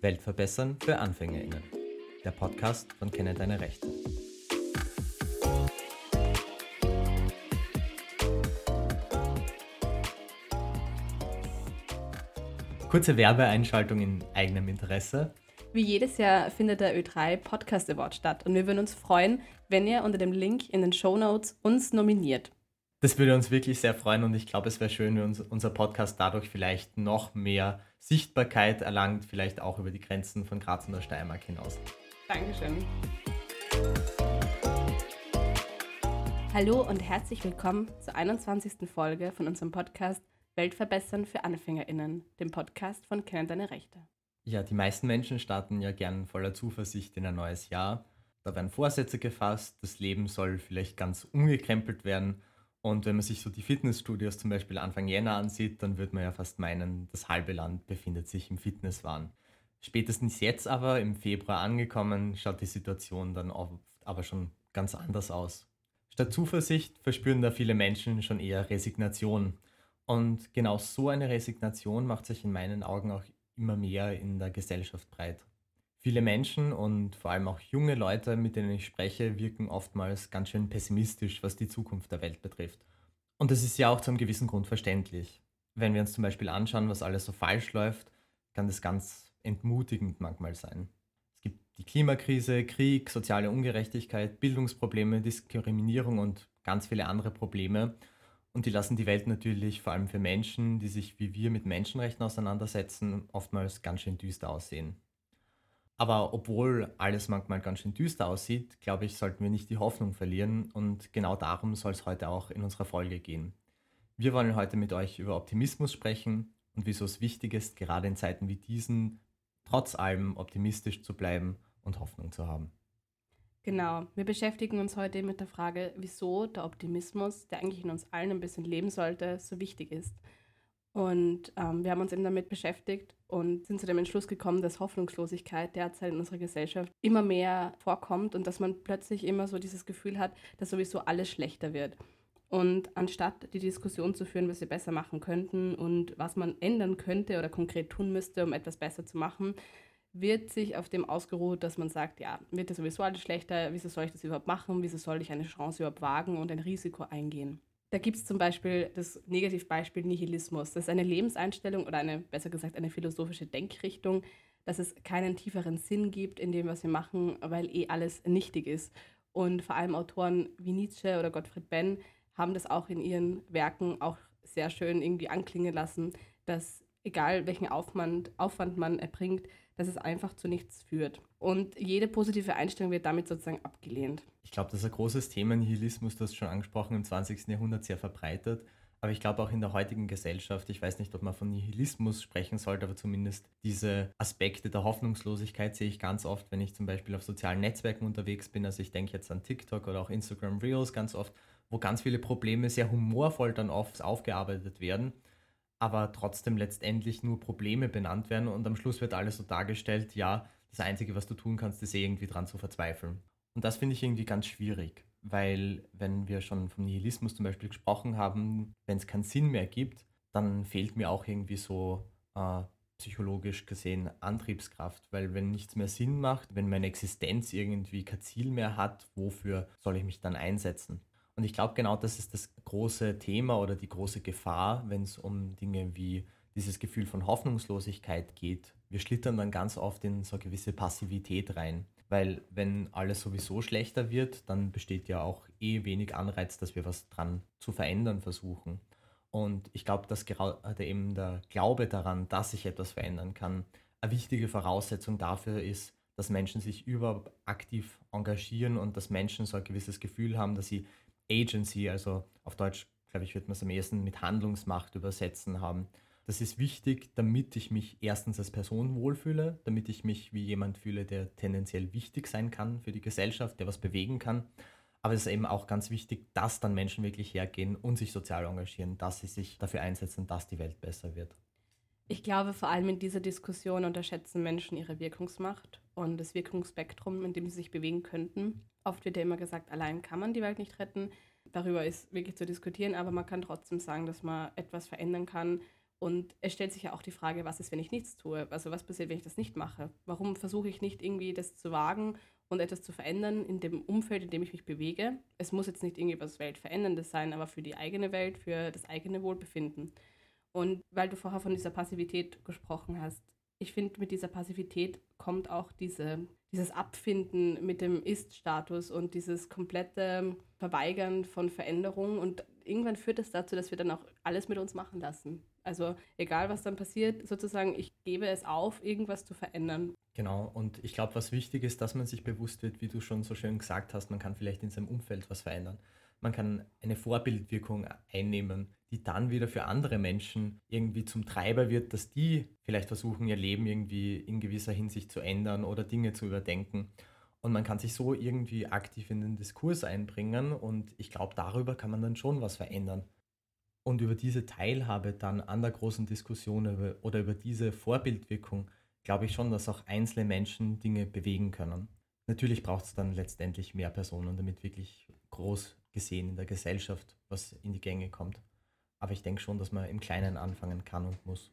Welt verbessern für AnfängerInnen. Der Podcast von Kenne deine Rechte. Kurze Werbeeinschaltung in eigenem Interesse. Wie jedes Jahr findet der Ö3 Podcast Award statt und wir würden uns freuen, wenn ihr unter dem Link in den Show Notes uns nominiert. Das würde uns wirklich sehr freuen und ich glaube, es wäre schön, wenn uns, unser Podcast dadurch vielleicht noch mehr Sichtbarkeit erlangt, vielleicht auch über die Grenzen von Graz und der Steiermark hinaus. Dankeschön. Hallo und herzlich willkommen zur 21. Folge von unserem Podcast Weltverbessern für AnfängerInnen, dem Podcast von Kennen deine Rechte. Ja, die meisten Menschen starten ja gern voller Zuversicht in ein neues Jahr. Da werden Vorsätze gefasst, das Leben soll vielleicht ganz umgekrempelt werden und wenn man sich so die Fitnessstudios zum Beispiel Anfang Jänner ansieht, dann würde man ja fast meinen, das halbe Land befindet sich im Fitnesswahn. Spätestens jetzt aber, im Februar angekommen, schaut die Situation dann oft aber schon ganz anders aus. Statt Zuversicht verspüren da viele Menschen schon eher Resignation. Und genau so eine Resignation macht sich in meinen Augen auch immer mehr in der Gesellschaft breit. Viele Menschen und vor allem auch junge Leute, mit denen ich spreche, wirken oftmals ganz schön pessimistisch, was die Zukunft der Welt betrifft. Und das ist ja auch zu einem gewissen Grund verständlich. Wenn wir uns zum Beispiel anschauen, was alles so falsch läuft, kann das ganz entmutigend manchmal sein. Es gibt die Klimakrise, Krieg, soziale Ungerechtigkeit, Bildungsprobleme, Diskriminierung und ganz viele andere Probleme. Und die lassen die Welt natürlich vor allem für Menschen, die sich wie wir mit Menschenrechten auseinandersetzen, oftmals ganz schön düster aussehen. Aber obwohl alles manchmal ganz schön düster aussieht, glaube ich, sollten wir nicht die Hoffnung verlieren und genau darum soll es heute auch in unserer Folge gehen. Wir wollen heute mit euch über Optimismus sprechen und wieso es wichtig ist, gerade in Zeiten wie diesen, trotz allem optimistisch zu bleiben und Hoffnung zu haben. Genau, wir beschäftigen uns heute mit der Frage, wieso der Optimismus, der eigentlich in uns allen ein bisschen leben sollte, so wichtig ist. Und ähm, wir haben uns eben damit beschäftigt und sind zu dem Entschluss gekommen, dass Hoffnungslosigkeit derzeit in unserer Gesellschaft immer mehr vorkommt und dass man plötzlich immer so dieses Gefühl hat, dass sowieso alles schlechter wird. Und anstatt die Diskussion zu führen, was wir besser machen könnten und was man ändern könnte oder konkret tun müsste, um etwas besser zu machen, wird sich auf dem ausgeruht, dass man sagt, ja, wird ja sowieso alles schlechter, wieso soll ich das überhaupt machen, wieso soll ich eine Chance überhaupt wagen und ein Risiko eingehen. Da gibt es zum Beispiel das Negativbeispiel Nihilismus. Das ist eine Lebenseinstellung oder eine, besser gesagt, eine philosophische Denkrichtung, dass es keinen tieferen Sinn gibt in dem, was wir machen, weil eh alles nichtig ist. Und vor allem Autoren wie Nietzsche oder Gottfried Benn haben das auch in ihren Werken auch sehr schön irgendwie anklingen lassen, dass egal welchen Aufwand, Aufwand man erbringt, dass es einfach zu nichts führt. Und jede positive Einstellung wird damit sozusagen abgelehnt. Ich glaube, das ist ein großes Thema, Nihilismus, du hast schon angesprochen, im 20. Jahrhundert sehr verbreitet. Aber ich glaube auch in der heutigen Gesellschaft, ich weiß nicht, ob man von Nihilismus sprechen sollte, aber zumindest diese Aspekte der Hoffnungslosigkeit sehe ich ganz oft, wenn ich zum Beispiel auf sozialen Netzwerken unterwegs bin. Also ich denke jetzt an TikTok oder auch Instagram Reels ganz oft, wo ganz viele Probleme sehr humorvoll dann oft aufgearbeitet werden aber trotzdem letztendlich nur Probleme benannt werden und am Schluss wird alles so dargestellt, ja, das Einzige, was du tun kannst, ist eh irgendwie dran zu verzweifeln. Und das finde ich irgendwie ganz schwierig, weil wenn wir schon vom Nihilismus zum Beispiel gesprochen haben, wenn es keinen Sinn mehr gibt, dann fehlt mir auch irgendwie so äh, psychologisch gesehen Antriebskraft, weil wenn nichts mehr Sinn macht, wenn meine Existenz irgendwie kein Ziel mehr hat, wofür soll ich mich dann einsetzen? Und ich glaube, genau das ist das große Thema oder die große Gefahr, wenn es um Dinge wie dieses Gefühl von Hoffnungslosigkeit geht. Wir schlittern dann ganz oft in so eine gewisse Passivität rein. Weil wenn alles sowieso schlechter wird, dann besteht ja auch eh wenig Anreiz, dass wir was dran zu verändern versuchen. Und ich glaube, dass gerade eben der Glaube daran, dass sich etwas verändern kann, eine wichtige Voraussetzung dafür ist, dass Menschen sich überhaupt aktiv engagieren und dass Menschen so ein gewisses Gefühl haben, dass sie Agency, also auf Deutsch, glaube ich, wird man es am ehesten mit Handlungsmacht übersetzen haben. Das ist wichtig, damit ich mich erstens als Person wohlfühle, damit ich mich wie jemand fühle, der tendenziell wichtig sein kann für die Gesellschaft, der was bewegen kann. Aber es ist eben auch ganz wichtig, dass dann Menschen wirklich hergehen und sich sozial engagieren, dass sie sich dafür einsetzen, dass die Welt besser wird. Ich glaube, vor allem in dieser Diskussion unterschätzen Menschen ihre Wirkungsmacht und das Wirkungsspektrum, in dem sie sich bewegen könnten. Oft wird ja immer gesagt, allein kann man die Welt nicht retten. Darüber ist wirklich zu diskutieren, aber man kann trotzdem sagen, dass man etwas verändern kann Und es stellt sich ja auch die Frage, was ist, wenn ich nichts tue? Also was passiert, wenn ich das nicht mache? Warum versuche ich nicht irgendwie das zu wagen und etwas zu verändern in dem Umfeld, in dem ich mich bewege? Es muss jetzt nicht irgendwie was Weltveränderndes sein, aber für die eigene Welt, für das eigene Wohlbefinden. Und weil du vorher von dieser Passivität gesprochen hast, ich finde, mit dieser Passivität kommt auch diese, dieses Abfinden mit dem Ist-Status und dieses komplette Verweigern von Veränderung. Und irgendwann führt das dazu, dass wir dann auch alles mit uns machen lassen. Also egal, was dann passiert, sozusagen, ich gebe es auf, irgendwas zu verändern. Genau, und ich glaube, was wichtig ist, dass man sich bewusst wird, wie du schon so schön gesagt hast, man kann vielleicht in seinem Umfeld was verändern. Man kann eine Vorbildwirkung einnehmen, die dann wieder für andere Menschen irgendwie zum Treiber wird, dass die vielleicht versuchen, ihr Leben irgendwie in gewisser Hinsicht zu ändern oder Dinge zu überdenken. Und man kann sich so irgendwie aktiv in den Diskurs einbringen und ich glaube, darüber kann man dann schon was verändern. Und über diese Teilhabe dann an der großen Diskussion oder über diese Vorbildwirkung glaube ich schon, dass auch einzelne Menschen Dinge bewegen können. Natürlich braucht es dann letztendlich mehr Personen, damit wirklich groß gesehen in der Gesellschaft was in die Gänge kommt. Aber ich denke schon, dass man im Kleinen anfangen kann und muss.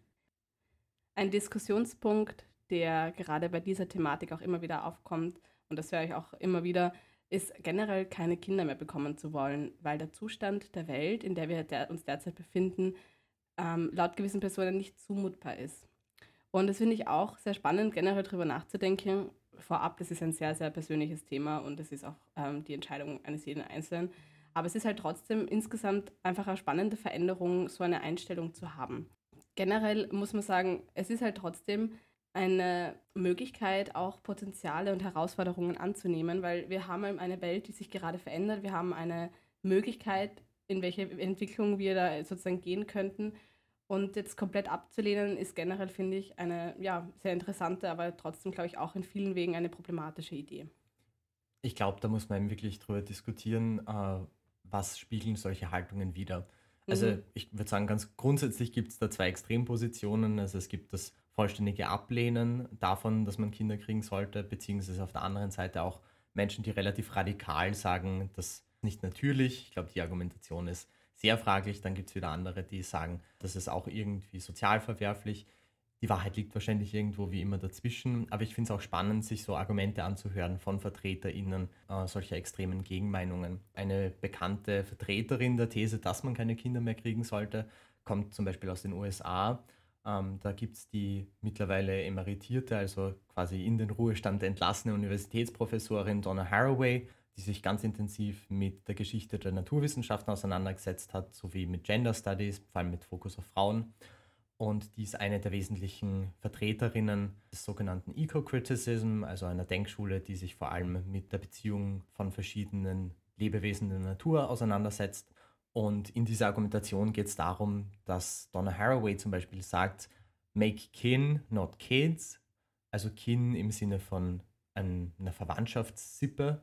Ein Diskussionspunkt, der gerade bei dieser Thematik auch immer wieder aufkommt, und das höre ich auch immer wieder, ist generell keine Kinder mehr bekommen zu wollen, weil der Zustand der Welt, in der wir der, uns derzeit befinden, ähm, laut gewissen Personen nicht zumutbar ist. Und das finde ich auch sehr spannend, generell darüber nachzudenken. Vorab, das ist ein sehr, sehr persönliches Thema und es ist auch ähm, die Entscheidung eines jeden Einzelnen. Aber es ist halt trotzdem insgesamt einfach eine spannende Veränderung, so eine Einstellung zu haben. Generell muss man sagen, es ist halt trotzdem eine Möglichkeit, auch Potenziale und Herausforderungen anzunehmen, weil wir haben eine Welt, die sich gerade verändert. Wir haben eine Möglichkeit, in welche Entwicklung wir da sozusagen gehen könnten. Und jetzt komplett abzulehnen, ist generell, finde ich, eine ja, sehr interessante, aber trotzdem, glaube ich, auch in vielen Wegen eine problematische Idee. Ich glaube, da muss man wirklich drüber diskutieren, äh, was spiegeln solche Haltungen wider. Also mhm. ich würde sagen, ganz grundsätzlich gibt es da zwei Extrempositionen. Also es gibt das vollständige Ablehnen davon, dass man Kinder kriegen sollte, beziehungsweise auf der anderen Seite auch Menschen, die relativ radikal sagen, das ist nicht natürlich. Ich glaube, die Argumentation ist sehr fraglich. Dann gibt es wieder andere, die sagen, das ist auch irgendwie sozial verwerflich. Die Wahrheit liegt wahrscheinlich irgendwo wie immer dazwischen, aber ich finde es auch spannend, sich so Argumente anzuhören von VertreterInnen äh, solcher extremen Gegenmeinungen. Eine bekannte Vertreterin der These, dass man keine Kinder mehr kriegen sollte, kommt zum Beispiel aus den USA. Ähm, da gibt es die mittlerweile emeritierte, also quasi in den Ruhestand entlassene Universitätsprofessorin Donna Haraway, die sich ganz intensiv mit der Geschichte der Naturwissenschaften auseinandergesetzt hat, sowie mit Gender Studies, vor allem mit Fokus auf Frauen und die ist eine der wesentlichen Vertreterinnen des sogenannten Eco-Criticism, also einer Denkschule, die sich vor allem mit der Beziehung von verschiedenen Lebewesen der Natur auseinandersetzt. Und in dieser Argumentation geht es darum, dass Donna Haraway zum Beispiel sagt, make kin, not kids, also kin im Sinne von einer Verwandtschaftssippe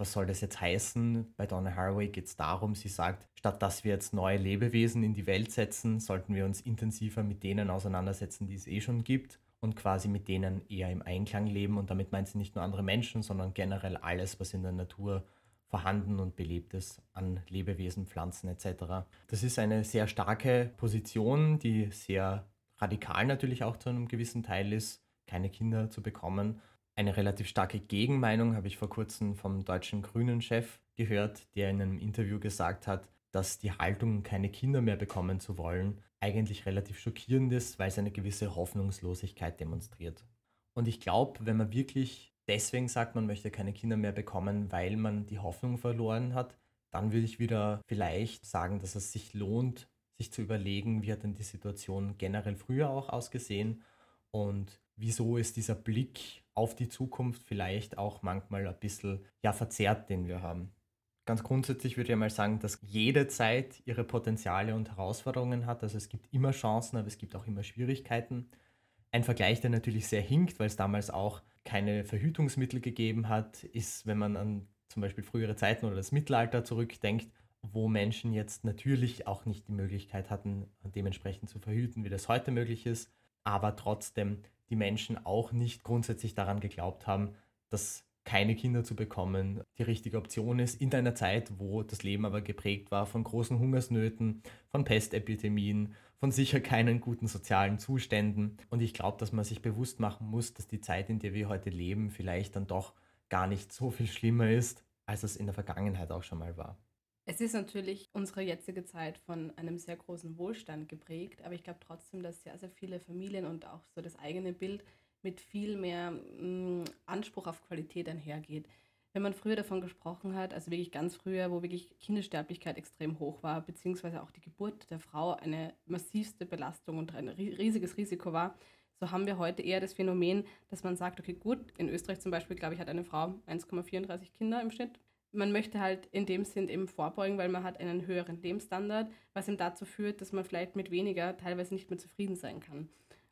was soll das jetzt heißen? Bei Donna Haraway geht es darum, sie sagt, statt dass wir jetzt neue Lebewesen in die Welt setzen, sollten wir uns intensiver mit denen auseinandersetzen, die es eh schon gibt und quasi mit denen eher im Einklang leben. Und damit meint sie nicht nur andere Menschen, sondern generell alles, was in der Natur vorhanden und belebt ist an Lebewesen, Pflanzen etc. Das ist eine sehr starke Position, die sehr radikal natürlich auch zu einem gewissen Teil ist, keine Kinder zu bekommen eine relativ starke Gegenmeinung habe ich vor kurzem vom deutschen Grünen-Chef gehört, der in einem Interview gesagt hat, dass die Haltung, keine Kinder mehr bekommen zu wollen, eigentlich relativ schockierend ist, weil es eine gewisse Hoffnungslosigkeit demonstriert. Und ich glaube, wenn man wirklich deswegen sagt, man möchte keine Kinder mehr bekommen, weil man die Hoffnung verloren hat, dann würde ich wieder vielleicht sagen, dass es sich lohnt, sich zu überlegen, wie hat denn die Situation generell früher auch ausgesehen und wieso ist dieser Blick auf die Zukunft vielleicht auch manchmal ein bisschen ja, verzerrt, den wir haben. Ganz grundsätzlich würde ich mal sagen, dass jede Zeit ihre Potenziale und Herausforderungen hat. Also es gibt immer Chancen, aber es gibt auch immer Schwierigkeiten. Ein Vergleich, der natürlich sehr hinkt, weil es damals auch keine Verhütungsmittel gegeben hat, ist, wenn man an zum Beispiel frühere Zeiten oder das Mittelalter zurückdenkt, wo Menschen jetzt natürlich auch nicht die Möglichkeit hatten, dementsprechend zu verhüten, wie das heute möglich ist, aber trotzdem die Menschen auch nicht grundsätzlich daran geglaubt haben, dass keine Kinder zu bekommen, die richtige Option ist, in einer Zeit, wo das Leben aber geprägt war von großen Hungersnöten, von Pestepidemien, von sicher keinen guten sozialen Zuständen. Und ich glaube, dass man sich bewusst machen muss, dass die Zeit, in der wir heute leben, vielleicht dann doch gar nicht so viel schlimmer ist, als es in der Vergangenheit auch schon mal war. Es ist natürlich unsere jetzige Zeit von einem sehr großen Wohlstand geprägt, aber ich glaube trotzdem, dass sehr, sehr viele Familien und auch so das eigene Bild mit viel mehr mh, mm, Anspruch auf Qualität einhergeht. Wenn man früher davon gesprochen hat, also wirklich ganz früher, wo wirklich Kindersterblichkeit extrem hoch war, beziehungsweise auch die Geburt der Frau eine massivste Belastung und ein riesiges Risiko war, so haben wir heute eher das Phänomen, dass man sagt, okay, gut, in Österreich zum Beispiel, glaube ich, hat eine Frau 1,34 Kinder im Schnitt. Man möchte halt in dem Sinn eben vorbeugen, weil man hat einen höheren Lebensstandard, was ihm dazu führt, dass man vielleicht mit weniger teilweise nicht mehr zufrieden sein kann.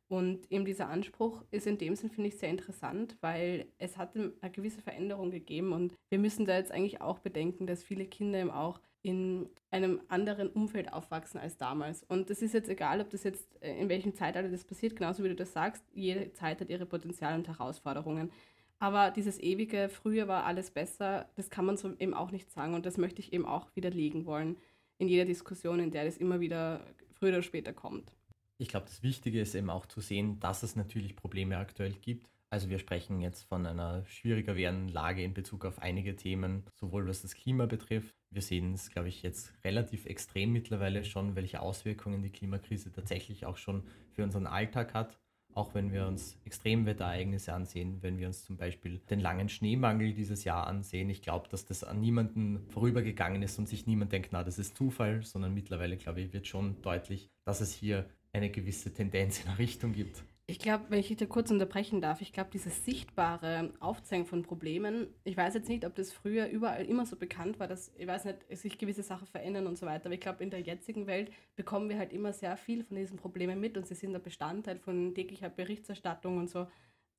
Und eben dieser Anspruch ist in dem Sinn, finde ich, sehr interessant, weil es hat eine gewisse Veränderung gegeben und wir müssen da jetzt eigentlich auch bedenken, dass viele Kinder eben auch in einem anderen Umfeld aufwachsen als damals. Und das ist jetzt egal, ob das jetzt äh, in welchem Zeitalter das passiert, genauso wie du das sagst, jede Zeit hat ihre Potenziale und Herausforderungen. Aber dieses ewige, früher war alles besser, das kann man so eben auch nicht sagen und das möchte ich eben auch widerlegen wollen in jeder Diskussion, in der das immer wieder früher oder später kommt ich glaube, das Wichtige ist eben auch zu sehen, dass es natürlich Probleme aktuell gibt. Also wir sprechen jetzt von einer schwieriger werdenden Lage in Bezug auf einige Themen, sowohl was das Klima betrifft. Wir sehen es, glaube ich, jetzt relativ extrem mittlerweile schon, welche Auswirkungen die Klimakrise tatsächlich auch schon für unseren Alltag hat. Auch wenn wir uns Extremwetterereignisse ansehen, wenn wir uns zum Beispiel den langen Schneemangel dieses Jahr ansehen. Ich glaube, dass das an niemanden vorübergegangen ist und sich niemand denkt, na, das ist Zufall, sondern mittlerweile, glaube ich, wird schon deutlich, dass es hier eine gewisse Tendenz in eine Richtung gibt. Ich glaube, wenn ich dich kurz unterbrechen darf, ich glaube, dieses sichtbare Aufzeigen von Problemen, ich weiß jetzt nicht, ob das früher überall immer so bekannt war, dass, ich weiß nicht, sich gewisse Sachen verändern und so weiter, aber ich glaube, in der jetzigen Welt bekommen wir halt immer sehr viel von diesen Problemen mit und sie sind der Bestandteil von täglicher Berichterstattung und so.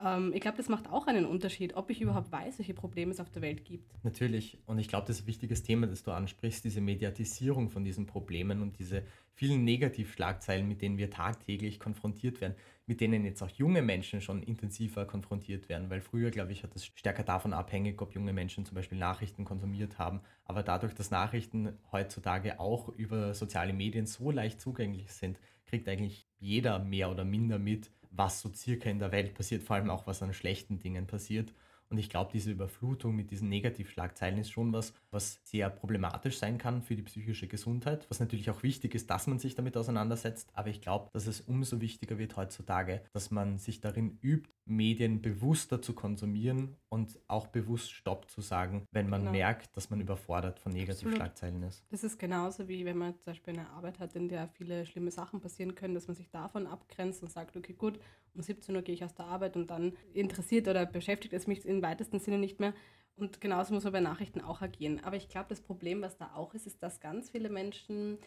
Ähm, ich glaube, das macht auch einen Unterschied, ob ich überhaupt weiß, welche Probleme es auf der Welt gibt. Natürlich. Und ich glaube, das ist ein wichtiges Thema, das du ansprichst, diese Mediatisierung von diesen Problemen und diese vielen Negativschlagzeilen, mit denen wir tagtäglich konfrontiert werden, mit denen jetzt auch junge Menschen schon intensiver konfrontiert werden. Weil früher, glaube ich, hat es stärker davon abhängig, ob junge Menschen zum Beispiel Nachrichten konsumiert haben. Aber dadurch, dass Nachrichten heutzutage auch über soziale Medien so leicht zugänglich sind, kriegt eigentlich jeder mehr oder minder mit, was so circa in der Welt passiert, vor allem auch was an schlechten Dingen passiert. Und ich glaube, diese Überflutung mit diesen Negativschlagzeilen ist schon was, was sehr problematisch sein kann für die psychische Gesundheit, was natürlich auch wichtig ist, dass man sich damit auseinandersetzt. Aber ich glaube, dass es umso wichtiger wird heutzutage, dass man sich darin übt, Medien bewusster zu konsumieren und auch bewusst Stopp zu sagen, wenn man genau. merkt, dass man überfordert von Negativschlagzeilen ist. Das ist genauso wie wenn man zum Beispiel eine Arbeit hat, in der viele schlimme Sachen passieren können, dass man sich davon abgrenzt und sagt, okay, gut, um 17 Uhr gehe ich aus der Arbeit und dann interessiert oder beschäftigt es mich weitesten Sinne nicht mehr. Und genauso muss man bei Nachrichten auch agieren. Aber ich glaube, das Problem, was da auch ist, ist, dass ganz viele Menschen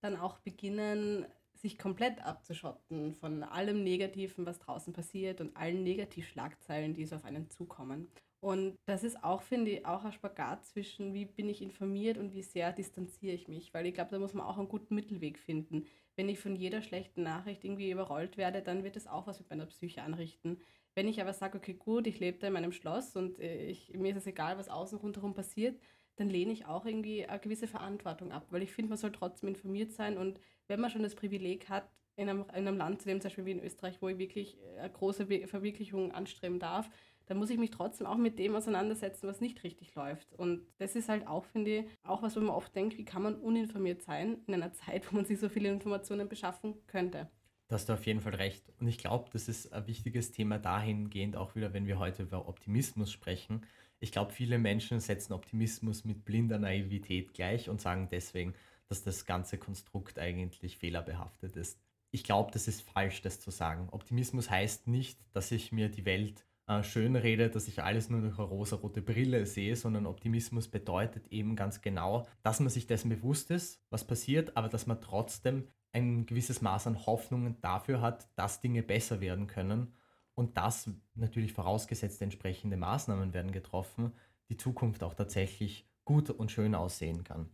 dann auch beginnen, sich komplett abzuschotten von allem Negativen, was draußen passiert und allen Negativschlagzeilen, die so auf einen zukommen. Und das ist auch, finde ich, auch ein Spagat zwischen, wie bin ich informiert und wie sehr distanziere ich mich. Weil ich glaube, da muss man auch einen guten Mittelweg finden. Wenn ich von jeder schlechten Nachricht irgendwie überrollt werde, dann wird es auch was mit meiner Psyche anrichten. Wenn ich aber sage, okay, gut, ich lebe da in meinem Schloss und äh, ich, mir ist es egal, was außen rundherum passiert, dann lehne ich auch irgendwie eine gewisse Verantwortung ab. Weil ich finde, man soll trotzdem informiert sein und wenn man schon das Privileg hat, in einem, in einem Land, zu dem zum Beispiel wie in Österreich, wo ich wirklich äh, eine große Verwirklichung anstreben darf, dann muss ich mich trotzdem auch mit dem auseinandersetzen, was nicht richtig läuft. Und das ist halt auch, finde ich, auch was, wo man oft denkt, wie kann man uninformiert sein in einer Zeit, wo man sich so viele Informationen beschaffen könnte. Da hast du auf jeden Fall recht. Und ich glaube, das ist ein wichtiges Thema dahingehend, auch wieder, wenn wir heute über Optimismus sprechen. Ich glaube, viele Menschen setzen Optimismus mit blinder Naivität gleich und sagen deswegen, dass das ganze Konstrukt eigentlich fehlerbehaftet ist. Ich glaube, das ist falsch, das zu sagen. Optimismus heißt nicht, dass ich mir die Welt äh, schön rede, dass ich alles nur durch eine rosa-rote Brille sehe, sondern Optimismus bedeutet eben ganz genau, dass man sich dessen bewusst ist, was passiert, aber dass man trotzdem ein gewisses Maß an Hoffnungen dafür hat, dass Dinge besser werden können und dass natürlich vorausgesetzt entsprechende Maßnahmen werden getroffen, die Zukunft auch tatsächlich gut und schön aussehen kann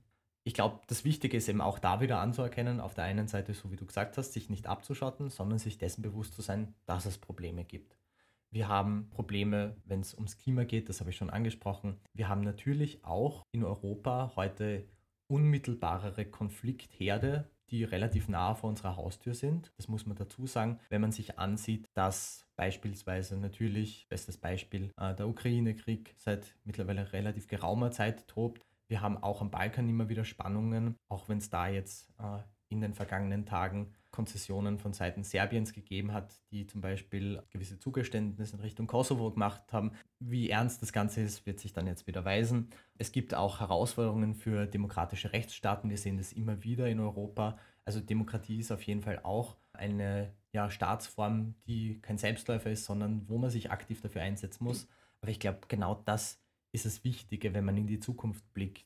ich glaube, das Wichtige ist eben auch da wieder anzuerkennen, auf der einen Seite, so wie du gesagt hast, sich nicht abzuschotten, sondern sich dessen bewusst zu sein, dass es Probleme gibt. Wir haben Probleme, wenn es ums Klima geht, das habe ich schon angesprochen. Wir haben natürlich auch in Europa heute unmittelbarere Konfliktherde, die relativ nah vor unserer Haustür sind. Das muss man dazu sagen, wenn man sich ansieht, dass beispielsweise natürlich, bestes Beispiel, äh, der Ukraine-Krieg seit mittlerweile relativ geraumer Zeit tobt. Wir haben auch am Balkan immer wieder Spannungen, auch wenn es da jetzt äh, in den vergangenen Tagen Konzessionen von Seiten Serbiens gegeben hat, die zum Beispiel gewisse Zugeständnisse in Richtung Kosovo gemacht haben. Wie ernst das Ganze ist, wird sich dann jetzt wieder weisen. Es gibt auch Herausforderungen für demokratische Rechtsstaaten. Wir sehen das immer wieder in Europa. Also Demokratie ist auf jeden Fall auch eine ja, Staatsform, die kein Selbstläufer ist, sondern wo man sich aktiv dafür einsetzen muss. Aber ich glaube, genau das ist das Wichtige, wenn man in die Zukunft blickt.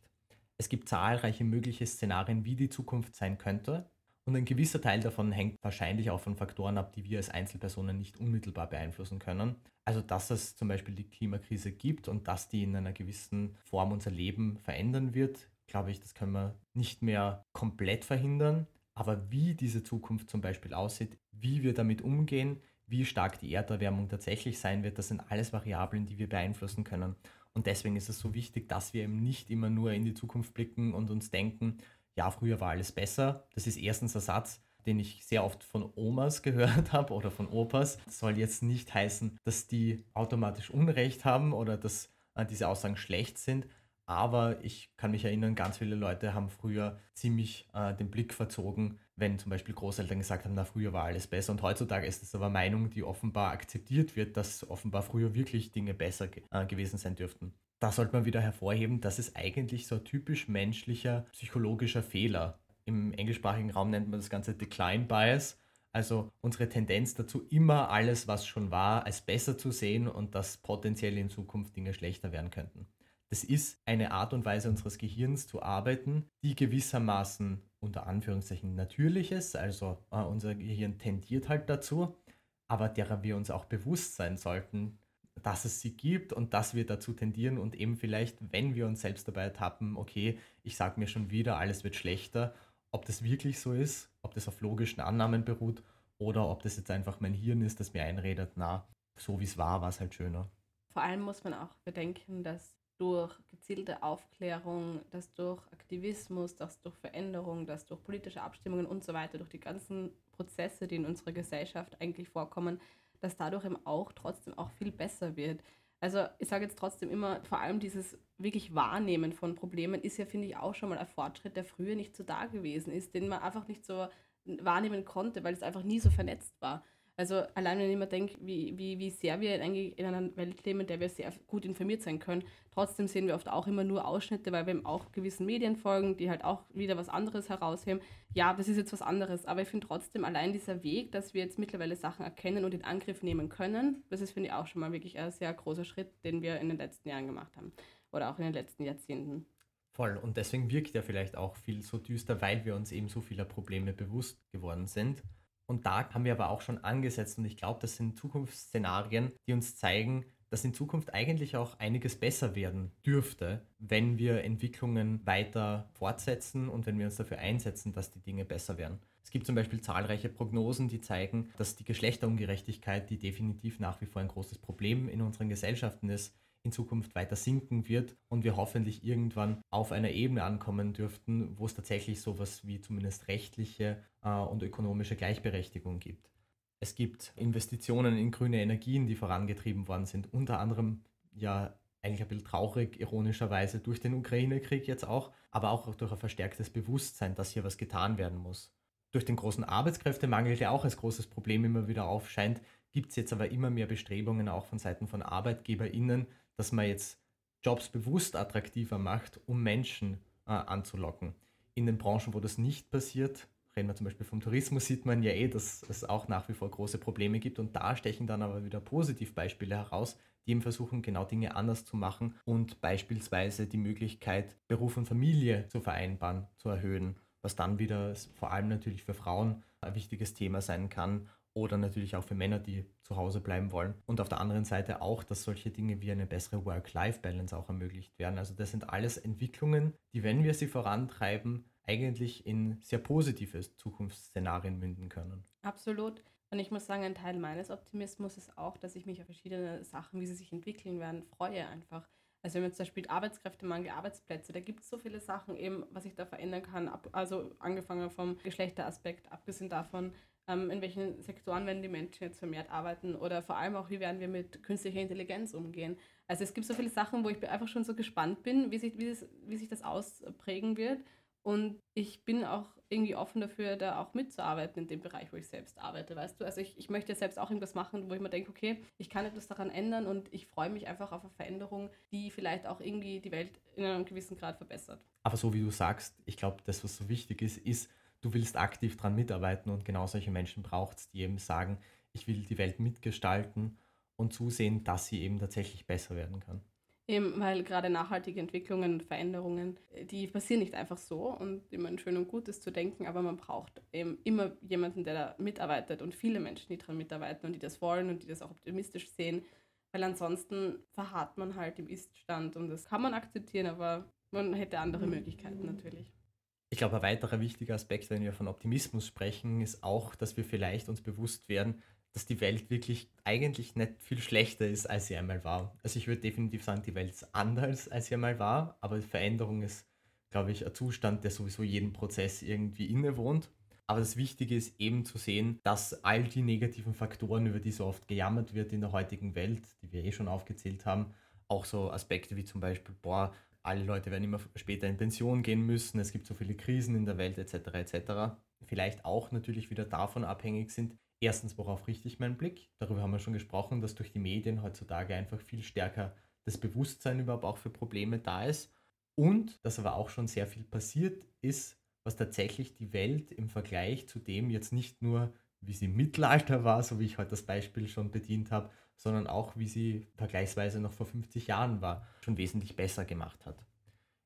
Es gibt zahlreiche mögliche Szenarien, wie die Zukunft sein könnte. Und ein gewisser Teil davon hängt wahrscheinlich auch von Faktoren ab, die wir als Einzelpersonen nicht unmittelbar beeinflussen können. Also dass es zum Beispiel die Klimakrise gibt und dass die in einer gewissen Form unser Leben verändern wird, glaube ich, das können wir nicht mehr komplett verhindern. Aber wie diese Zukunft zum Beispiel aussieht, wie wir damit umgehen, wie stark die Erderwärmung tatsächlich sein wird, das sind alles Variablen, die wir beeinflussen können. Und deswegen ist es so wichtig, dass wir eben nicht immer nur in die Zukunft blicken und uns denken, ja, früher war alles besser. Das ist erstens ein Satz, den ich sehr oft von Omas gehört habe oder von Opas. Das soll jetzt nicht heißen, dass die automatisch Unrecht haben oder dass äh, diese Aussagen schlecht sind. Aber ich kann mich erinnern, ganz viele Leute haben früher ziemlich äh, den Blick verzogen, wenn zum Beispiel Großeltern gesagt haben, na früher war alles besser. Und heutzutage ist es aber Meinung, die offenbar akzeptiert wird, dass offenbar früher wirklich Dinge besser äh, gewesen sein dürften da sollte man wieder hervorheben, das ist eigentlich so ein typisch menschlicher psychologischer Fehler. Im englischsprachigen Raum nennt man das Ganze Decline Bias. Also unsere Tendenz dazu, immer alles, was schon war, als besser zu sehen und dass potenziell in Zukunft Dinge schlechter werden könnten. Das ist eine Art und Weise unseres Gehirns zu arbeiten, die gewissermaßen unter Anführungszeichen natürlich ist. Also äh, unser Gehirn tendiert halt dazu, aber derer wir uns auch bewusst sein sollten, dass es sie gibt und dass wir dazu tendieren und eben vielleicht, wenn wir uns selbst dabei ertappen, okay, ich sage mir schon wieder, alles wird schlechter, ob das wirklich so ist, ob das auf logischen Annahmen beruht oder ob das jetzt einfach mein Hirn ist, das mir einredet, na, so wie es war, war es halt schöner. Vor allem muss man auch bedenken, dass durch gezielte Aufklärung, dass durch Aktivismus, dass durch Veränderung, dass durch politische Abstimmungen und so weiter, durch die ganzen Prozesse, die in unserer Gesellschaft eigentlich vorkommen, dass dadurch eben auch trotzdem auch viel besser wird. Also ich sage jetzt trotzdem immer, vor allem dieses wirklich Wahrnehmen von Problemen ist ja, finde ich, auch schon mal ein Fortschritt, der früher nicht so da gewesen ist, den man einfach nicht so wahrnehmen konnte, weil es einfach nie so vernetzt war. Also allein wenn ich immer denke, wie, wie, wie sehr wir in einer Welt leben, in der wir sehr gut informiert sein können, trotzdem sehen wir oft auch immer nur Ausschnitte, weil wir eben auch gewissen Medien folgen, die halt auch wieder was anderes herausheben. Ja, das ist jetzt was anderes, aber ich finde trotzdem allein dieser Weg, dass wir jetzt mittlerweile Sachen erkennen und in Angriff nehmen können, das ist, finde ich, auch schon mal wirklich ein sehr großer Schritt, den wir in den letzten Jahren gemacht haben oder auch in den letzten Jahrzehnten. Voll. Und deswegen wirkt er vielleicht auch viel so düster, weil wir uns eben so vieler Probleme bewusst geworden sind. Und da haben wir aber auch schon angesetzt und ich glaube, das sind Zukunftsszenarien, die uns zeigen, dass in Zukunft eigentlich auch einiges besser werden dürfte, wenn wir Entwicklungen weiter fortsetzen und wenn wir uns dafür einsetzen, dass die Dinge besser werden. Es gibt zum Beispiel zahlreiche Prognosen, die zeigen, dass die Geschlechterungerechtigkeit, die definitiv nach wie vor ein großes Problem in unseren Gesellschaften ist, in Zukunft weiter sinken wird und wir hoffentlich irgendwann auf einer Ebene ankommen dürften, wo es tatsächlich sowas wie zumindest rechtliche äh, und ökonomische Gleichberechtigung gibt. Es gibt Investitionen in grüne Energien, die vorangetrieben worden sind, unter anderem ja eigentlich ein bisschen traurig, ironischerweise, durch den Ukraine-Krieg jetzt auch, aber auch durch ein verstärktes Bewusstsein, dass hier was getan werden muss. Durch den großen Arbeitskräftemangel, der auch als großes Problem immer wieder aufscheint, gibt es jetzt aber immer mehr Bestrebungen auch von Seiten von ArbeitgeberInnen, dass man jetzt Jobs bewusst attraktiver macht, um Menschen äh, anzulocken. In den Branchen, wo das nicht passiert, reden wir zum Beispiel vom Tourismus, sieht man ja eh, dass es auch nach wie vor große Probleme gibt und da stechen dann aber wieder Positivbeispiele heraus, die eben versuchen, genau Dinge anders zu machen und beispielsweise die Möglichkeit, Beruf und Familie zu vereinbaren, zu erhöhen, was dann wieder vor allem natürlich für Frauen ein wichtiges Thema sein kann oder natürlich auch für Männer, die zu Hause bleiben wollen. Und auf der anderen Seite auch, dass solche Dinge wie eine bessere Work-Life-Balance auch ermöglicht werden. Also das sind alles Entwicklungen, die, wenn wir sie vorantreiben, eigentlich in sehr positive Zukunftsszenarien münden können. Absolut. Und ich muss sagen, ein Teil meines Optimismus ist auch, dass ich mich auf verschiedene Sachen, wie sie sich entwickeln werden, freue einfach. Also wenn man zum Beispiel Arbeitskräftemangel, Arbeitsplätze, da gibt es so viele Sachen eben, was ich da verändern kann. Ab, also angefangen vom Geschlechteraspekt, abgesehen davon, ähm, in welchen Sektoren werden die Menschen jetzt vermehrt arbeiten oder vor allem auch, wie werden wir mit künstlicher Intelligenz umgehen. Also es gibt so viele Sachen, wo ich einfach schon so gespannt bin, wie sich, wie, das, wie sich das ausprägen wird. Und ich bin auch irgendwie offen dafür, da auch mitzuarbeiten in dem Bereich, wo ich selbst arbeite, weißt du? Also ich, ich möchte selbst auch irgendwas machen, wo ich mir denke, okay, ich kann etwas daran ändern und ich freue mich einfach auf eine Veränderung, die vielleicht auch irgendwie die Welt in einem gewissen Grad verbessert. Aber so wie du sagst, ich glaube, das, was so wichtig ist, ist, du willst aktiv daran mitarbeiten und genau solche Menschen braucht es, die eben sagen, ich will die Welt mitgestalten und zusehen, dass sie eben tatsächlich besser werden kann. Eben, weil gerade nachhaltige Entwicklungen und Veränderungen, die passieren nicht einfach so und immer schön und gut ist zu denken, aber man braucht eben immer jemanden, der da mitarbeitet und viele Menschen, die daran mitarbeiten und die das wollen und die das auch optimistisch sehen, weil ansonsten verharrt man halt im Iststand und das kann man akzeptieren, aber man hätte andere Möglichkeiten natürlich. Ich glaube, ein weiterer wichtiger Aspekt, wenn wir von Optimismus sprechen, ist auch, dass wir vielleicht uns bewusst werden, dass die Welt wirklich eigentlich nicht viel schlechter ist, als sie einmal war. Also ich würde definitiv sagen, die Welt ist anders, als sie einmal war, aber Veränderung ist, glaube ich, ein Zustand, der sowieso jeden Prozess irgendwie innewohnt. Aber das Wichtige ist eben zu sehen, dass all die negativen Faktoren, über die so oft gejammert wird in der heutigen Welt, die wir eh schon aufgezählt haben, auch so Aspekte wie zum Beispiel, boah, alle Leute werden immer später in Pension gehen müssen, es gibt so viele Krisen in der Welt etc. etc. Vielleicht auch natürlich wieder davon abhängig sind, erstens, worauf richte ich meinen Blick? Darüber haben wir schon gesprochen, dass durch die Medien heutzutage einfach viel stärker das Bewusstsein überhaupt auch für Probleme da ist. Und dass aber auch schon sehr viel passiert ist, was tatsächlich die Welt im Vergleich zu dem jetzt nicht nur, wie sie im Mittelalter war, so wie ich heute das Beispiel schon bedient habe, sondern auch, wie sie vergleichsweise noch vor 50 Jahren war, schon wesentlich besser gemacht hat.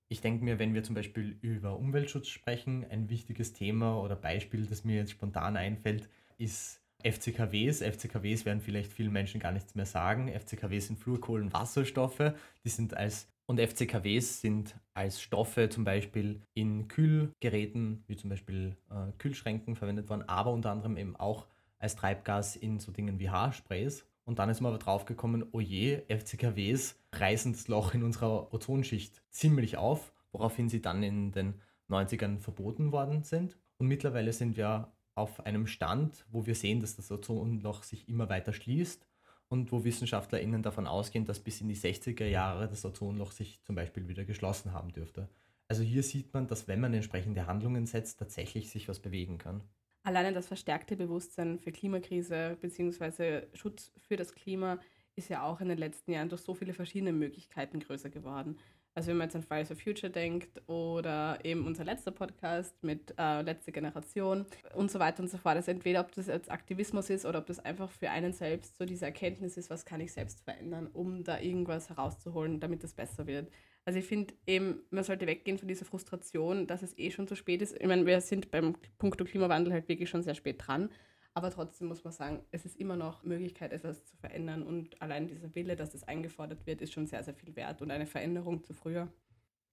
Ich denke mir, wenn wir zum Beispiel über Umweltschutz sprechen, ein wichtiges Thema oder Beispiel, das mir jetzt spontan einfällt, ist FCKWs. FCKWs werden vielleicht vielen Menschen gar nichts mehr sagen. FCKWs sind Fluorkohlenwasserstoffe. Die sind als und FCKWs sind als Stoffe zum Beispiel in Kühlgeräten, wie zum Beispiel äh, Kühlschränken verwendet worden, aber unter anderem eben auch als Treibgas in so Dingen wie Haarsprays. Und dann ist man aber draufgekommen, oh je, FCKWs reißen das Loch in unserer Ozonschicht ziemlich auf, woraufhin sie dann in den 90ern verboten worden sind. Und mittlerweile sind wir auf einem Stand, wo wir sehen, dass das Ozonloch sich immer weiter schließt und wo WissenschaftlerInnen davon ausgehen, dass bis in die 60er Jahre das Ozonloch sich zum Beispiel wieder geschlossen haben dürfte. Also hier sieht man, dass wenn man entsprechende Handlungen setzt, tatsächlich sich was bewegen kann. Alleine das verstärkte Bewusstsein für Klimakrise bzw. Schutz für das Klima ist ja auch in den letzten Jahren durch so viele verschiedene Möglichkeiten größer geworden. Also wenn man jetzt an Fridays for Future denkt oder eben unser letzter Podcast mit äh, Letzte Generation und so weiter und so fort. Also entweder ob das jetzt Aktivismus ist oder ob das einfach für einen selbst so diese Erkenntnis ist, was kann ich selbst verändern, um da irgendwas herauszuholen, damit es besser wird. Also ich finde eben, man sollte weggehen von dieser Frustration, dass es eh schon zu spät ist. Ich meine, wir sind beim Punkt Klimawandel halt wirklich schon sehr spät dran. Aber trotzdem muss man sagen, es ist immer noch Möglichkeit, etwas zu verändern. Und allein dieser Wille, dass es eingefordert wird, ist schon sehr, sehr viel wert und eine Veränderung zu früher.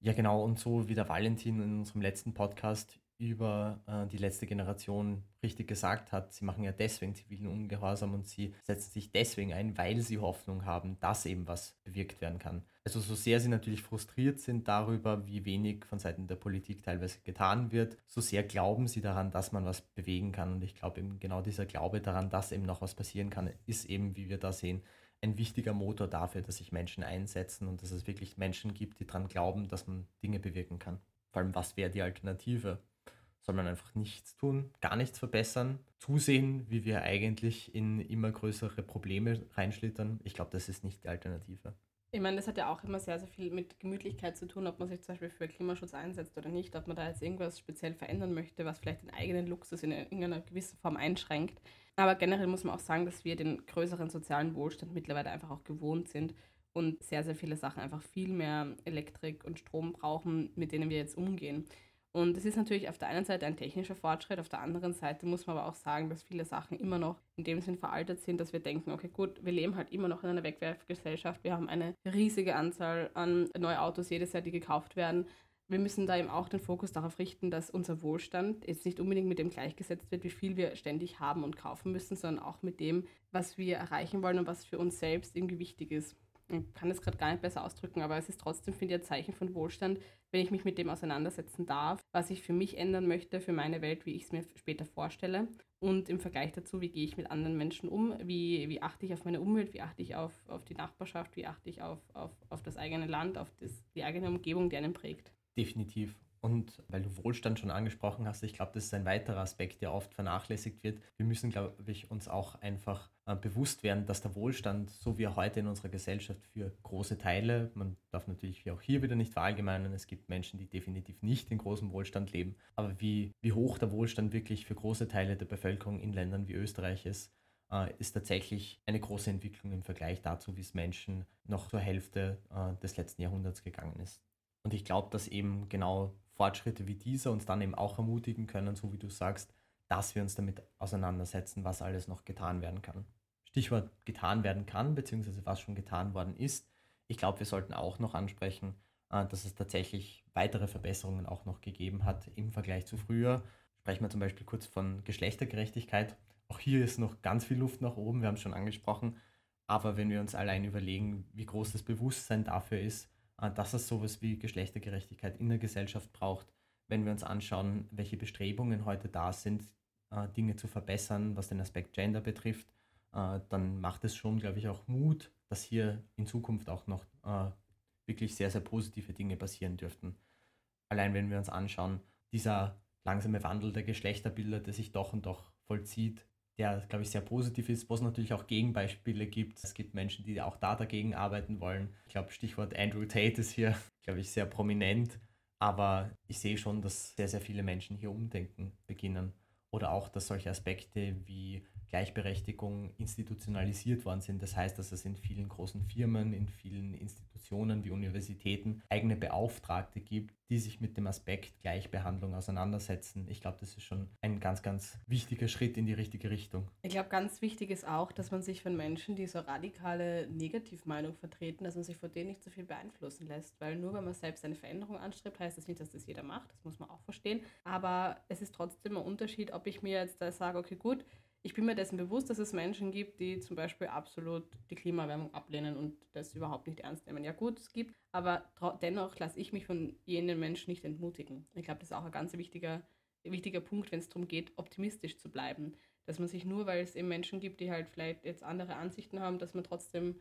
Ja, genau. Und so wie der Valentin in unserem letzten Podcast über äh, die letzte Generation richtig gesagt hat. Sie machen ja deswegen zivilen Ungehorsam und sie setzen sich deswegen ein, weil sie Hoffnung haben, dass eben was bewirkt werden kann. Also so sehr sie natürlich frustriert sind darüber, wie wenig von Seiten der Politik teilweise getan wird, so sehr glauben sie daran, dass man was bewegen kann. Und ich glaube eben genau dieser Glaube daran, dass eben noch was passieren kann, ist eben, wie wir da sehen, ein wichtiger Motor dafür, dass sich Menschen einsetzen und dass es wirklich Menschen gibt, die daran glauben, dass man Dinge bewirken kann. Vor allem, was wäre die Alternative? Soll man einfach nichts tun, gar nichts verbessern, zusehen, wie wir eigentlich in immer größere Probleme reinschlittern. Ich glaube, das ist nicht die Alternative. Ich meine, das hat ja auch immer sehr, sehr viel mit Gemütlichkeit zu tun, ob man sich zum Beispiel für Klimaschutz einsetzt oder nicht, ob man da jetzt irgendwas speziell verändern möchte, was vielleicht den eigenen Luxus in irgendeiner gewissen Form einschränkt. Aber generell muss man auch sagen, dass wir den größeren sozialen Wohlstand mittlerweile einfach auch gewohnt sind und sehr, sehr viele Sachen einfach viel mehr Elektrik und Strom brauchen, mit denen wir jetzt umgehen. Und es ist natürlich auf der einen Seite ein technischer Fortschritt, auf der anderen Seite muss man aber auch sagen, dass viele Sachen immer noch in dem Sinn veraltet sind, dass wir denken, okay gut, wir leben halt immer noch in einer Wegwerfgesellschaft, wir haben eine riesige Anzahl an neuen Autos jedes Jahr, die gekauft werden. wir müssen da eben auch den Fokus darauf richten, dass unser Wohlstand jetzt nicht unbedingt mit dem gleichgesetzt wird, wie viel wir ständig haben und kaufen müssen, sondern auch mit dem, was wir erreichen wollen und was für uns selbst irgendwie wichtig ist. Ich kann es gerade gar nicht besser ausdrücken, aber es ist trotzdem, finde ich, ein Zeichen von Wohlstand, wenn ich mich mit dem auseinandersetzen darf, was ich für mich ändern möchte, für meine Welt, wie ich es mir später vorstelle. Und im Vergleich dazu, wie gehe ich mit anderen Menschen um, wie, wie achte ich auf meine Umwelt, wie achte ich auf, auf die Nachbarschaft, wie achte ich auf, auf, auf das eigene Land, auf das, die eigene Umgebung, die einen prägt. Definitiv. Und weil du Wohlstand schon angesprochen hast, ich glaube, das ist ein weiterer Aspekt, der oft vernachlässigt wird. Wir müssen, glaube ich, uns auch einfach äh, bewusst werden, dass der Wohlstand, so wie er heute in unserer Gesellschaft für große Teile, man darf natürlich auch hier wieder nicht verallgemeinern, es gibt Menschen, die definitiv nicht in großem Wohlstand leben, aber wie, wie hoch der Wohlstand wirklich für große Teile der Bevölkerung in Ländern wie Österreich ist, äh, ist tatsächlich eine große Entwicklung im Vergleich dazu, wie es Menschen noch zur Hälfte äh, des letzten Jahrhunderts gegangen ist. Und ich glaube, dass eben genau Fortschritte wie dieser uns dann eben auch ermutigen können, so wie du sagst, dass wir uns damit auseinandersetzen, was alles noch getan werden kann. Stichwort getan werden kann, beziehungsweise was schon getan worden ist. Ich glaube, wir sollten auch noch ansprechen, äh, dass es tatsächlich weitere Verbesserungen auch noch gegeben hat im Vergleich zu früher. Sprechen wir zum Beispiel kurz von Geschlechtergerechtigkeit. Auch hier ist noch ganz viel Luft nach oben, wir haben es schon angesprochen. Aber wenn wir uns allein überlegen, wie groß das Bewusstsein dafür ist, dass es sowas wie Geschlechtergerechtigkeit in der Gesellschaft braucht, wenn wir uns anschauen, welche Bestrebungen heute da sind, äh, Dinge zu verbessern, was den Aspekt Gender betrifft, äh, dann macht es schon, glaube ich, auch Mut, dass hier in Zukunft auch noch wirklich sehr, sehr positive Dinge passieren dürften. Allein wenn wir uns anschauen, dieser langsame Wandel der Geschlechterbilder, der sich doch und doch vollzieht, der, glaube ich, sehr positiv ist, wo es natürlich auch Gegenbeispiele gibt. Es gibt Menschen, die auch da dagegen arbeiten wollen. Ich glaube, Stichwort Andrew Tate ist hier, glaube ich, sehr prominent. Aber ich sehe schon, dass sehr, sehr viele Menschen hier umdenken beginnen. Oder auch, dass solche Aspekte wie Gleichberechtigung institutionalisiert worden sind. Das heißt, dass es in vielen großen Firmen, in vielen Institutionen wie Universitäten eigene Beauftragte gibt, die sich mit dem Aspekt Gleichbehandlung auseinandersetzen. Ich glaube, das ist schon ein ganz, ganz wichtiger Schritt in die richtige Richtung. Ich glaube, ganz wichtig ist auch, dass man sich von Menschen, die so radikale Negativmeinung vertreten, dass man sich von denen nicht so viel beeinflussen lässt. Weil nur wenn man selbst eine Veränderung anstrebt, heißt das nicht, dass das jeder macht. Das muss man auch verstehen. Aber es ist trotzdem ein Unterschied, ob ich mir jetzt da sage, okay, gut, ich bin mir dessen bewusst, dass es Menschen gibt, die zum Beispiel absolut die Klimaerwärmung ablehnen und das überhaupt nicht ernst nehmen. Ja gut, es gibt, aber dennoch lasse ich mich von jenen Menschen nicht entmutigen. Ich glaube, das ist auch ein ganz wichtiger, wichtiger Punkt, wenn es darum geht, optimistisch zu bleiben. Dass man sich nur, weil es eben Menschen gibt, die halt vielleicht jetzt andere Ansichten haben, dass man trotzdem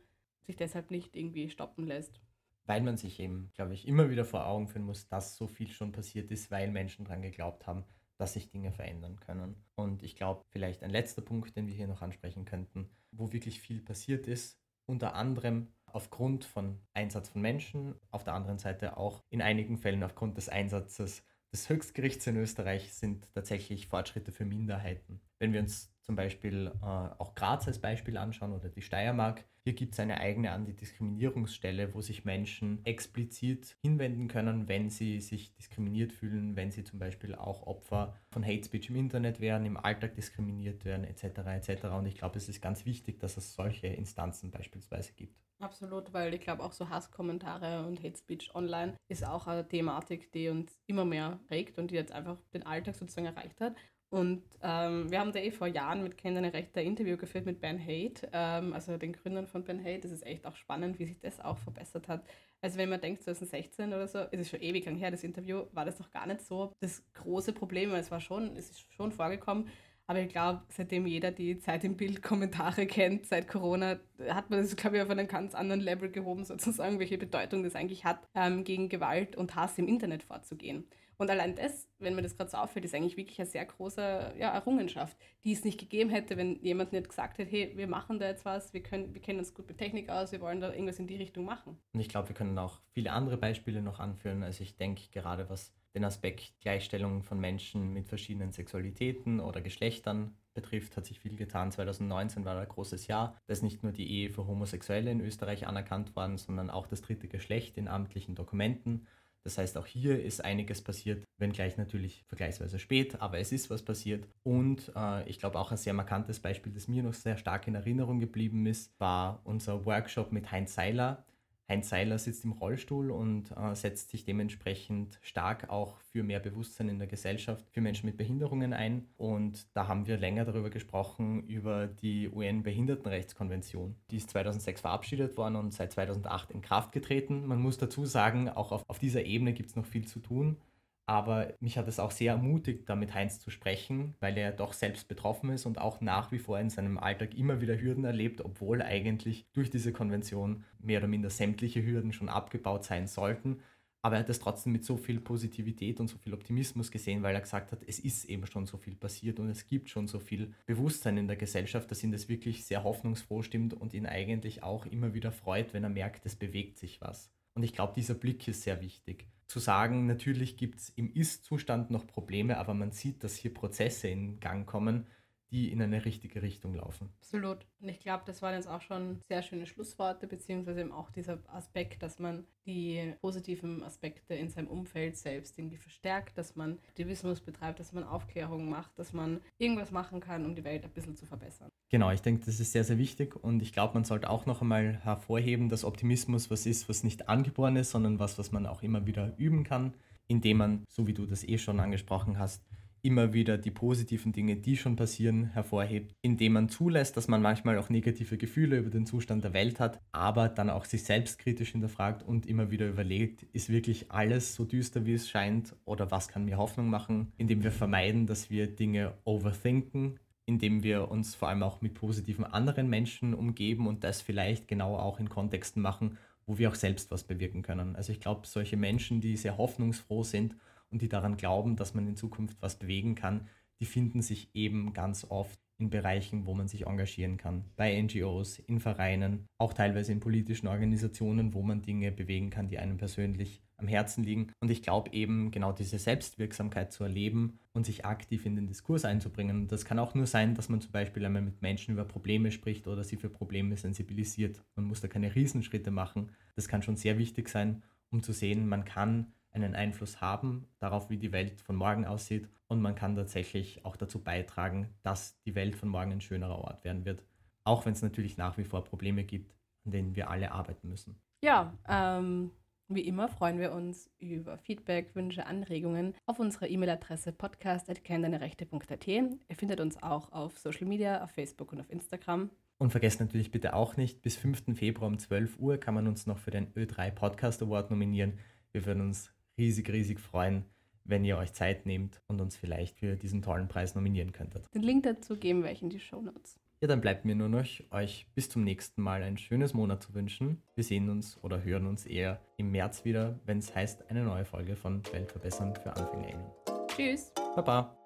sich deshalb nicht irgendwie stoppen lässt. Weil man sich eben, glaube ich, immer wieder vor Augen führen muss, dass so viel schon passiert ist, weil Menschen daran geglaubt haben, dass sich Dinge verändern können. Und ich glaube, vielleicht ein letzter Punkt, den wir hier noch ansprechen könnten, wo wirklich viel passiert ist, unter anderem aufgrund von Einsatz von Menschen, auf der anderen Seite auch in einigen Fällen aufgrund des Einsatzes des Höchstgerichts in Österreich sind tatsächlich Fortschritte für Minderheiten. Wenn wir uns zum Beispiel äh, auch Graz als Beispiel anschauen oder die Steiermark, hier gibt es eine eigene Antidiskriminierungsstelle, wo sich Menschen explizit hinwenden können, wenn sie sich diskriminiert fühlen, wenn sie zum Beispiel auch Opfer von Hate Speech im Internet werden, im Alltag diskriminiert werden, etc. etc. Und ich glaube, es ist ganz wichtig, dass es solche Instanzen beispielsweise gibt. Absolut, weil ich glaube auch so Hasskommentare und Hate Speech online ist auch eine Thematik, die uns immer mehr regt und die jetzt einfach den Alltag sozusagen erreicht hat. Und ähm, wir haben da eh vor Jahren mit Kindern Recht ein Interview geführt mit Ben Hate, ähm, also den Gründern von Ben Hate. Das ist echt auch spannend, wie sich das auch verbessert hat. Also wenn man denkt, 2016 oder so, ist es schon ewig lang her, das Interview, war das noch gar nicht so das große Problem. Es war schon, es ist schon vorgekommen. Aber ich glaube, seitdem jeder die Zeit im Bild Kommentare kennt, seit Corona, hat man das, glaube ich, auf einen ganz anderen Level gehoben, sozusagen, welche Bedeutung das eigentlich hat, ähm, gegen Gewalt und Hass im Internet vorzugehen. Und allein das, wenn mir das gerade so auffällt, ist eigentlich wirklich eine sehr große ja, Errungenschaft, die es nicht gegeben hätte, wenn jemand nicht gesagt hätte, hey, wir machen da jetzt was, wir, können, wir kennen uns gut mit Technik aus, wir wollen da irgendwas in die Richtung machen. Und ich glaube, wir können auch viele andere Beispiele noch anführen. Also ich denke gerade, was den Aspekt Gleichstellung von Menschen mit verschiedenen Sexualitäten oder Geschlechtern betrifft, hat sich viel getan. 2019 war ein großes Jahr. Da ist nicht nur die Ehe für Homosexuelle in Österreich anerkannt worden, sondern auch das dritte Geschlecht in amtlichen Dokumenten. Das heißt, auch hier ist einiges passiert, wenngleich natürlich vergleichsweise spät, aber es ist was passiert. Und äh, ich glaube auch ein sehr markantes Beispiel, das mir noch sehr stark in Erinnerung geblieben ist, war unser Workshop mit Heinz Seiler. Heinz Seiler sitzt im Rollstuhl und äh, setzt sich dementsprechend stark auch für mehr Bewusstsein in der Gesellschaft für Menschen mit Behinderungen ein. Und da haben wir länger darüber gesprochen, über die UN-Behindertenrechtskonvention. Die ist 2006 verabschiedet worden und seit 2008 in Kraft getreten. Man muss dazu sagen, auch auf, auf dieser Ebene gibt es noch viel zu tun. Aber mich hat es auch sehr ermutigt, da mit Heinz zu sprechen, weil er doch selbst betroffen ist und auch nach wie vor in seinem Alltag immer wieder Hürden erlebt, obwohl eigentlich durch diese Konvention mehr oder minder sämtliche Hürden schon abgebaut sein sollten. Aber er hat es trotzdem mit so viel Positivität und so viel Optimismus gesehen, weil er gesagt hat, es ist eben schon so viel passiert und es gibt schon so viel Bewusstsein in der Gesellschaft, dass ihn das wirklich sehr hoffnungsfroh stimmt und ihn eigentlich auch immer wieder freut, wenn er merkt, es bewegt sich was. Und ich glaube, dieser Blick ist sehr wichtig zu sagen, natürlich gibt es im Ist-Zustand noch Probleme, aber man sieht, dass hier Prozesse in Gang kommen, die in eine richtige Richtung laufen. Absolut. Und ich glaube, das waren jetzt auch schon sehr schöne Schlussworte, beziehungsweise eben auch dieser Aspekt, dass man die positiven Aspekte in seinem Umfeld selbst irgendwie verstärkt, dass man Aktivismus betreibt, dass man Aufklärung macht, dass man irgendwas machen kann, um die Welt ein bisschen zu verbessern. Genau, ich denke, das ist sehr, sehr wichtig und ich glaube, man sollte auch noch einmal hervorheben, dass Optimismus was ist, was nicht angeboren ist, sondern was, was man auch immer wieder üben kann, indem man, so wie du das eh schon angesprochen hast, immer wieder die positiven Dinge, die schon passieren, hervorhebt, indem man zulässt, dass man manchmal auch negative Gefühle über den Zustand der Welt hat, aber dann auch sich selbst kritisch hinterfragt und immer wieder überlegt, ist wirklich alles so düster, wie es scheint oder was kann mir Hoffnung machen, indem wir vermeiden, dass wir Dinge overthinken, indem wir uns vor allem auch mit positiven anderen Menschen umgeben und das vielleicht genau auch in Kontexten machen, wo wir auch selbst was bewirken können. Also ich glaube, solche Menschen, die sehr hoffnungsfroh sind und die daran glauben, dass man in Zukunft was bewegen kann, die finden sich eben ganz oft in Bereichen, wo man sich engagieren kann. Bei NGOs, in Vereinen, auch teilweise in politischen Organisationen, wo man Dinge bewegen kann, die einem persönlich am Herzen liegen. Und ich glaube eben genau diese Selbstwirksamkeit zu erleben und sich aktiv in den Diskurs einzubringen. das kann auch nur sein, dass man zum Beispiel einmal mit Menschen über Probleme spricht oder sie für Probleme sensibilisiert. Man muss da keine Riesenschritte machen. Das kann schon sehr wichtig sein, um zu sehen, man kann einen Einfluss haben darauf, wie die Welt von morgen aussieht und man kann tatsächlich auch dazu beitragen, dass die Welt von morgen ein schönerer Ort werden wird. Auch wenn es natürlich nach wie vor Probleme gibt, an denen wir alle arbeiten müssen. Ja, ähm, wie immer freuen wir uns über Feedback, Wünsche, Anregungen auf unserer E-Mail-Adresse podcast.kenndeinerechte.at. Ihr findet uns auch auf Social Media, auf Facebook und auf Instagram. Und vergesst natürlich bitte auch nicht, bis 5. Februar um 12 Uhr kann man uns noch für den Ö3 Podcast Award nominieren. Wir würden uns riesig, riesig freuen, wenn ihr euch Zeit nehmt und uns vielleicht für diesen tollen Preis nominieren könntet. Den Link dazu geben wir euch in die Show Notes. Ja, dann bleibt mir nur noch, euch bis zum nächsten Mal ein schönes Monat zu wünschen. Wir sehen uns oder hören uns eher im März wieder, wenn es heißt, eine neue Folge von Weltverbessern für AnfängerInnen. Tschüss. Baba.